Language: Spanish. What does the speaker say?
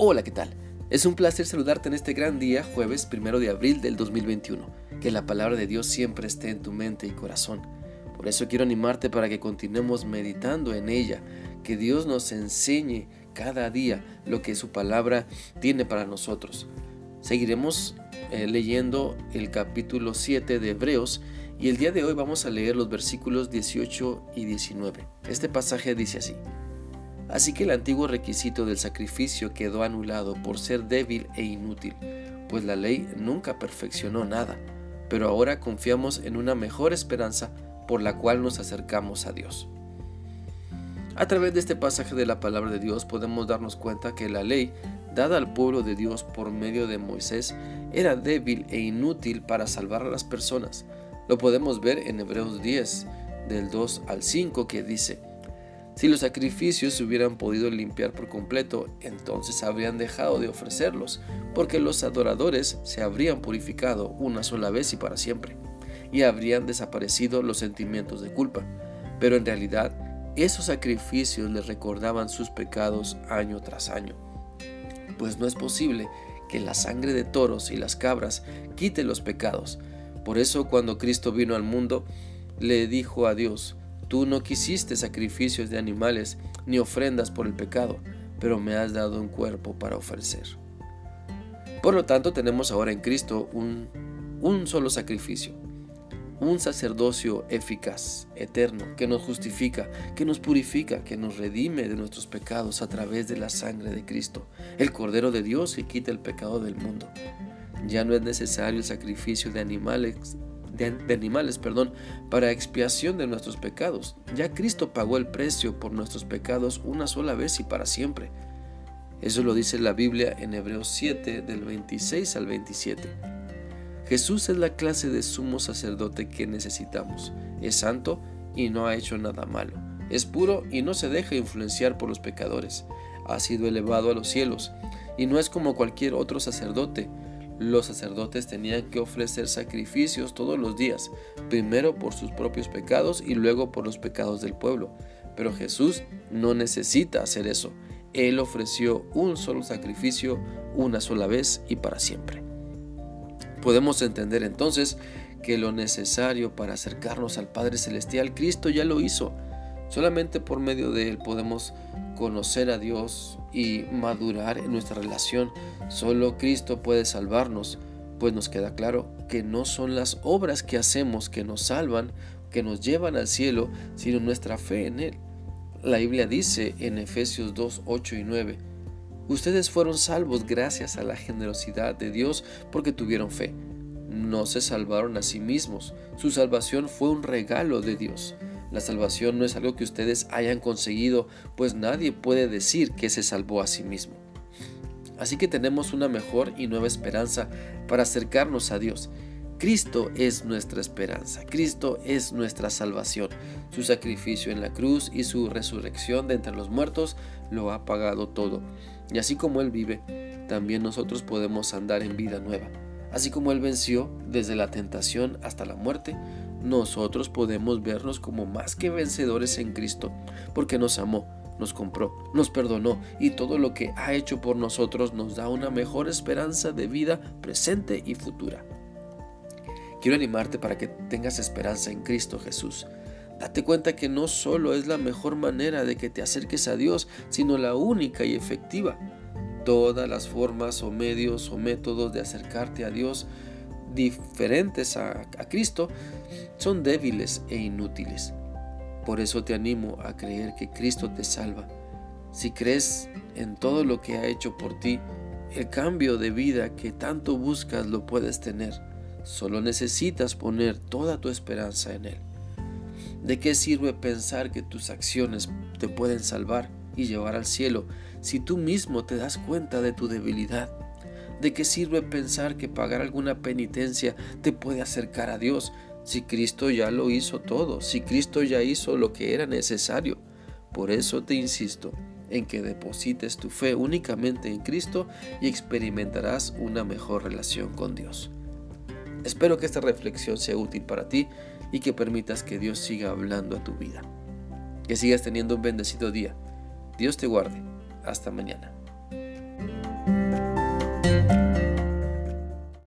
Hola, ¿qué tal? Es un placer saludarte en este gran día, jueves primero de abril del 2021. Que la palabra de Dios siempre esté en tu mente y corazón. Por eso quiero animarte para que continuemos meditando en ella, que Dios nos enseñe cada día lo que su palabra tiene para nosotros. Seguiremos eh, leyendo el capítulo 7 de Hebreos y el día de hoy vamos a leer los versículos 18 y 19. Este pasaje dice así. Así que el antiguo requisito del sacrificio quedó anulado por ser débil e inútil, pues la ley nunca perfeccionó nada, pero ahora confiamos en una mejor esperanza por la cual nos acercamos a Dios. A través de este pasaje de la palabra de Dios podemos darnos cuenta que la ley, dada al pueblo de Dios por medio de Moisés, era débil e inútil para salvar a las personas. Lo podemos ver en Hebreos 10, del 2 al 5, que dice, si los sacrificios se hubieran podido limpiar por completo, entonces habrían dejado de ofrecerlos, porque los adoradores se habrían purificado una sola vez y para siempre, y habrían desaparecido los sentimientos de culpa. Pero en realidad, esos sacrificios les recordaban sus pecados año tras año. Pues no es posible que la sangre de toros y las cabras quite los pecados. Por eso cuando Cristo vino al mundo, le dijo a Dios, Tú no quisiste sacrificios de animales ni ofrendas por el pecado, pero me has dado un cuerpo para ofrecer. Por lo tanto, tenemos ahora en Cristo un, un solo sacrificio, un sacerdocio eficaz, eterno, que nos justifica, que nos purifica, que nos redime de nuestros pecados a través de la sangre de Cristo, el Cordero de Dios que quita el pecado del mundo. Ya no es necesario el sacrificio de animales de, animales, perdón, para expiación de nuestros pecados. Ya Cristo pagó el precio por nuestros pecados una sola vez y para siempre. Eso lo dice la Biblia en Hebreos 7 del 26 al 27. Jesús es la clase de sumo sacerdote que necesitamos. Es santo y no ha hecho nada malo. Es puro y no se deja influenciar por los pecadores. Ha sido elevado a los cielos y no es como cualquier otro sacerdote los sacerdotes tenían que ofrecer sacrificios todos los días, primero por sus propios pecados y luego por los pecados del pueblo. Pero Jesús no necesita hacer eso. Él ofreció un solo sacrificio una sola vez y para siempre. Podemos entender entonces que lo necesario para acercarnos al Padre Celestial, Cristo ya lo hizo. Solamente por medio de Él podemos conocer a Dios y madurar en nuestra relación. Solo Cristo puede salvarnos, pues nos queda claro que no son las obras que hacemos que nos salvan, que nos llevan al cielo, sino nuestra fe en Él. La Biblia dice en Efesios 2, 8 y 9, Ustedes fueron salvos gracias a la generosidad de Dios porque tuvieron fe. No se salvaron a sí mismos, su salvación fue un regalo de Dios. La salvación no es algo que ustedes hayan conseguido, pues nadie puede decir que se salvó a sí mismo. Así que tenemos una mejor y nueva esperanza para acercarnos a Dios. Cristo es nuestra esperanza, Cristo es nuestra salvación. Su sacrificio en la cruz y su resurrección de entre los muertos lo ha pagado todo. Y así como Él vive, también nosotros podemos andar en vida nueva. Así como Él venció desde la tentación hasta la muerte, nosotros podemos vernos como más que vencedores en Cristo, porque nos amó, nos compró, nos perdonó y todo lo que ha hecho por nosotros nos da una mejor esperanza de vida presente y futura. Quiero animarte para que tengas esperanza en Cristo Jesús. Date cuenta que no solo es la mejor manera de que te acerques a Dios, sino la única y efectiva. Todas las formas o medios o métodos de acercarte a Dios diferentes a, Cristo son débiles e inútiles. Por eso te animo a creer que Cristo te salva. Si crees en todo lo que ha hecho por ti, el cambio de vida que tanto buscas lo puedes tener. Solo necesitas poner toda tu esperanza en Él. ¿De qué sirve pensar que tus acciones te pueden salvar y llevar al cielo si tú mismo te das cuenta de tu debilidad? ¿De qué sirve pensar que pagar alguna penitencia te puede acercar a Dios si Cristo ya lo hizo todo, si Cristo ya hizo lo que era necesario? Por eso te insisto en que deposites tu fe únicamente en Cristo y experimentarás una mejor relación con Dios. Espero que esta reflexión sea útil para ti y que permitas que Dios siga hablando a tu vida. Que sigas teniendo un bendecido día. Dios te guarde. Hasta mañana.